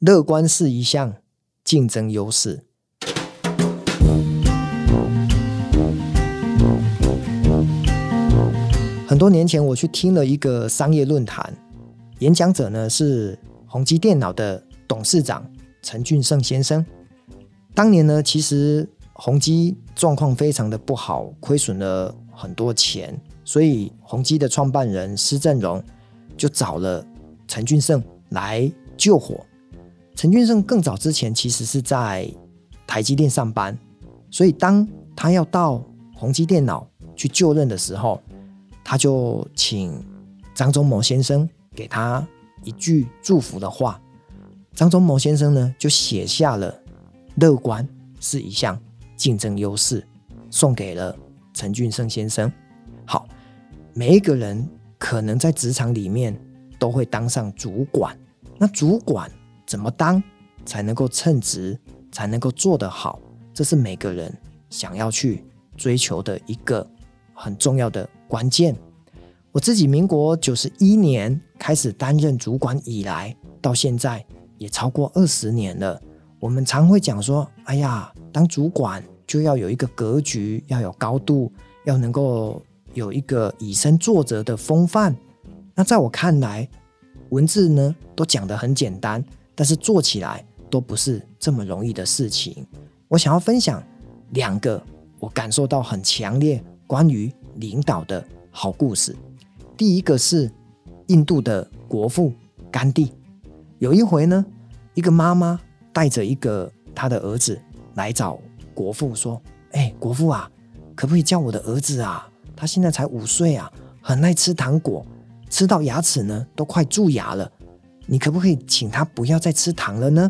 乐观是一项竞争优势。很多年前，我去听了一个商业论坛，演讲者呢是宏基电脑的董事长陈俊盛先生。当年呢，其实宏基状况非常的不好，亏损了很多钱，所以宏基的创办人施振荣就找了陈俊盛来救火。陈俊盛更早之前其实是在台积电上班，所以当他要到宏基电脑去就任的时候，他就请张忠谋先生给他一句祝福的话。张忠谋先生呢，就写下了“乐观是一项竞争优势”，送给了陈俊盛先生。好，每一个人可能在职场里面都会当上主管，那主管。怎么当才能够称职，才能够做得好？这是每个人想要去追求的一个很重要的关键。我自己民国九十一年开始担任主管以来，到现在也超过二十年了。我们常会讲说：“哎呀，当主管就要有一个格局，要有高度，要能够有一个以身作则的风范。”那在我看来，文字呢都讲得很简单。但是做起来都不是这么容易的事情。我想要分享两个我感受到很强烈关于领导的好故事。第一个是印度的国父甘地。有一回呢，一个妈妈带着一个她的儿子来找国父说：“哎，国父啊，可不可以叫我的儿子啊？他现在才五岁啊，很爱吃糖果，吃到牙齿呢都快蛀牙了。”你可不可以请他不要再吃糖了呢？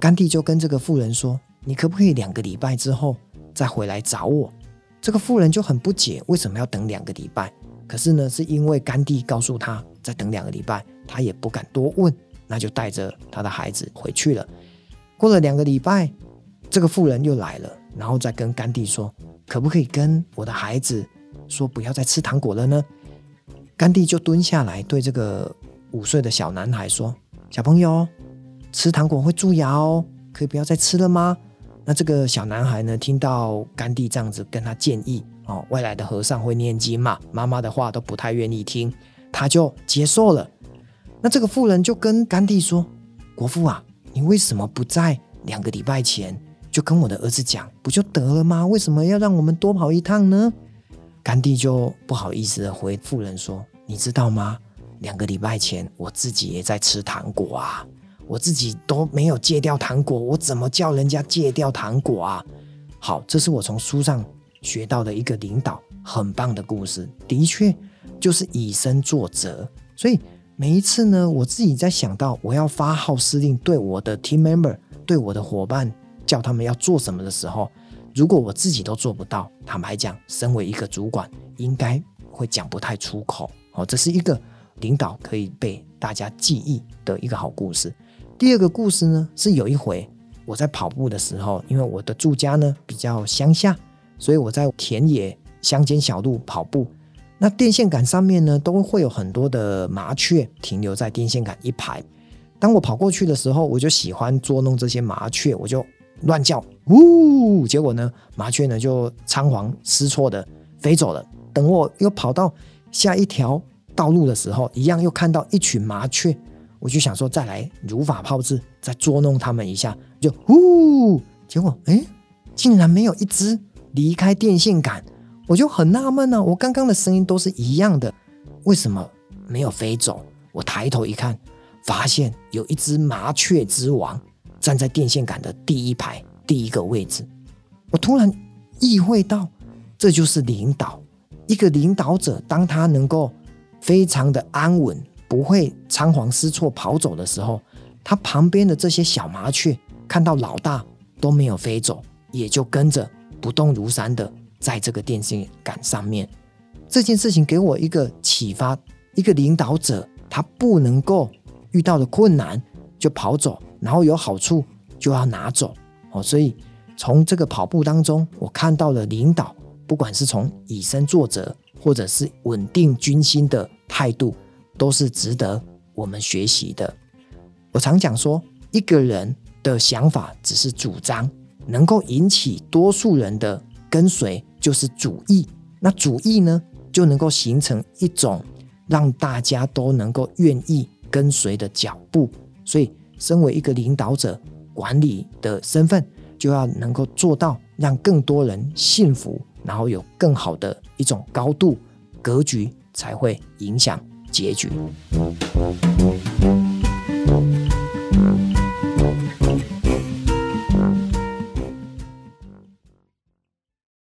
甘地就跟这个妇人说：“你可不可以两个礼拜之后再回来找我？”这个妇人就很不解，为什么要等两个礼拜？可是呢，是因为甘地告诉他再等两个礼拜，他也不敢多问，那就带着他的孩子回去了。过了两个礼拜，这个妇人又来了，然后再跟甘地说：“可不可以跟我的孩子说不要再吃糖果了呢？”甘地就蹲下来对这个。五岁的小男孩说：“小朋友，吃糖果会蛀牙哦，可以不要再吃了吗？”那这个小男孩呢，听到甘地这样子跟他建议，哦，外来的和尚会念经嘛，妈妈的话都不太愿意听，他就接受了。那这个妇人就跟甘地说：“国父啊，你为什么不在两个礼拜前就跟我的儿子讲，不就得了吗？为什么要让我们多跑一趟呢？”甘地就不好意思的回妇人说：“你知道吗？”两个礼拜前，我自己也在吃糖果啊，我自己都没有戒掉糖果，我怎么叫人家戒掉糖果啊？好，这是我从书上学到的一个领导很棒的故事，的确就是以身作则。所以每一次呢，我自己在想到我要发号施令，对我的 team member，对我的伙伴，叫他们要做什么的时候，如果我自己都做不到，坦白讲，身为一个主管，应该会讲不太出口。哦，这是一个。领导可以被大家记忆的一个好故事。第二个故事呢，是有一回我在跑步的时候，因为我的住家呢比较乡下，所以我在田野乡间小路跑步。那电线杆上面呢，都会有很多的麻雀停留在电线杆一排。当我跑过去的时候，我就喜欢捉弄这些麻雀，我就乱叫，呜！结果呢，麻雀呢就仓皇失措的飞走了。等我又跑到下一条。道路的时候，一样又看到一群麻雀，我就想说再来如法炮制，再捉弄他们一下，就呼，结果哎，竟然没有一只离开电线杆，我就很纳闷呢。我刚刚的声音都是一样的，为什么没有飞走？我抬头一看，发现有一只麻雀之王站在电线杆的第一排第一个位置，我突然意会到，这就是领导，一个领导者，当他能够。非常的安稳，不会仓皇失措跑走的时候，他旁边的这些小麻雀看到老大都没有飞走，也就跟着不动如山的在这个电线杆上面。这件事情给我一个启发：一个领导者他不能够遇到的困难就跑走，然后有好处就要拿走哦。所以从这个跑步当中，我看到了领导，不管是从以身作则。或者是稳定军心的态度，都是值得我们学习的。我常讲说，一个人的想法只是主张，能够引起多数人的跟随就是主义。那主义呢，就能够形成一种让大家都能够愿意跟随的脚步。所以，身为一个领导者、管理的身份，就要能够做到让更多人信服，然后有更好的一种高度格局，才会影响结局。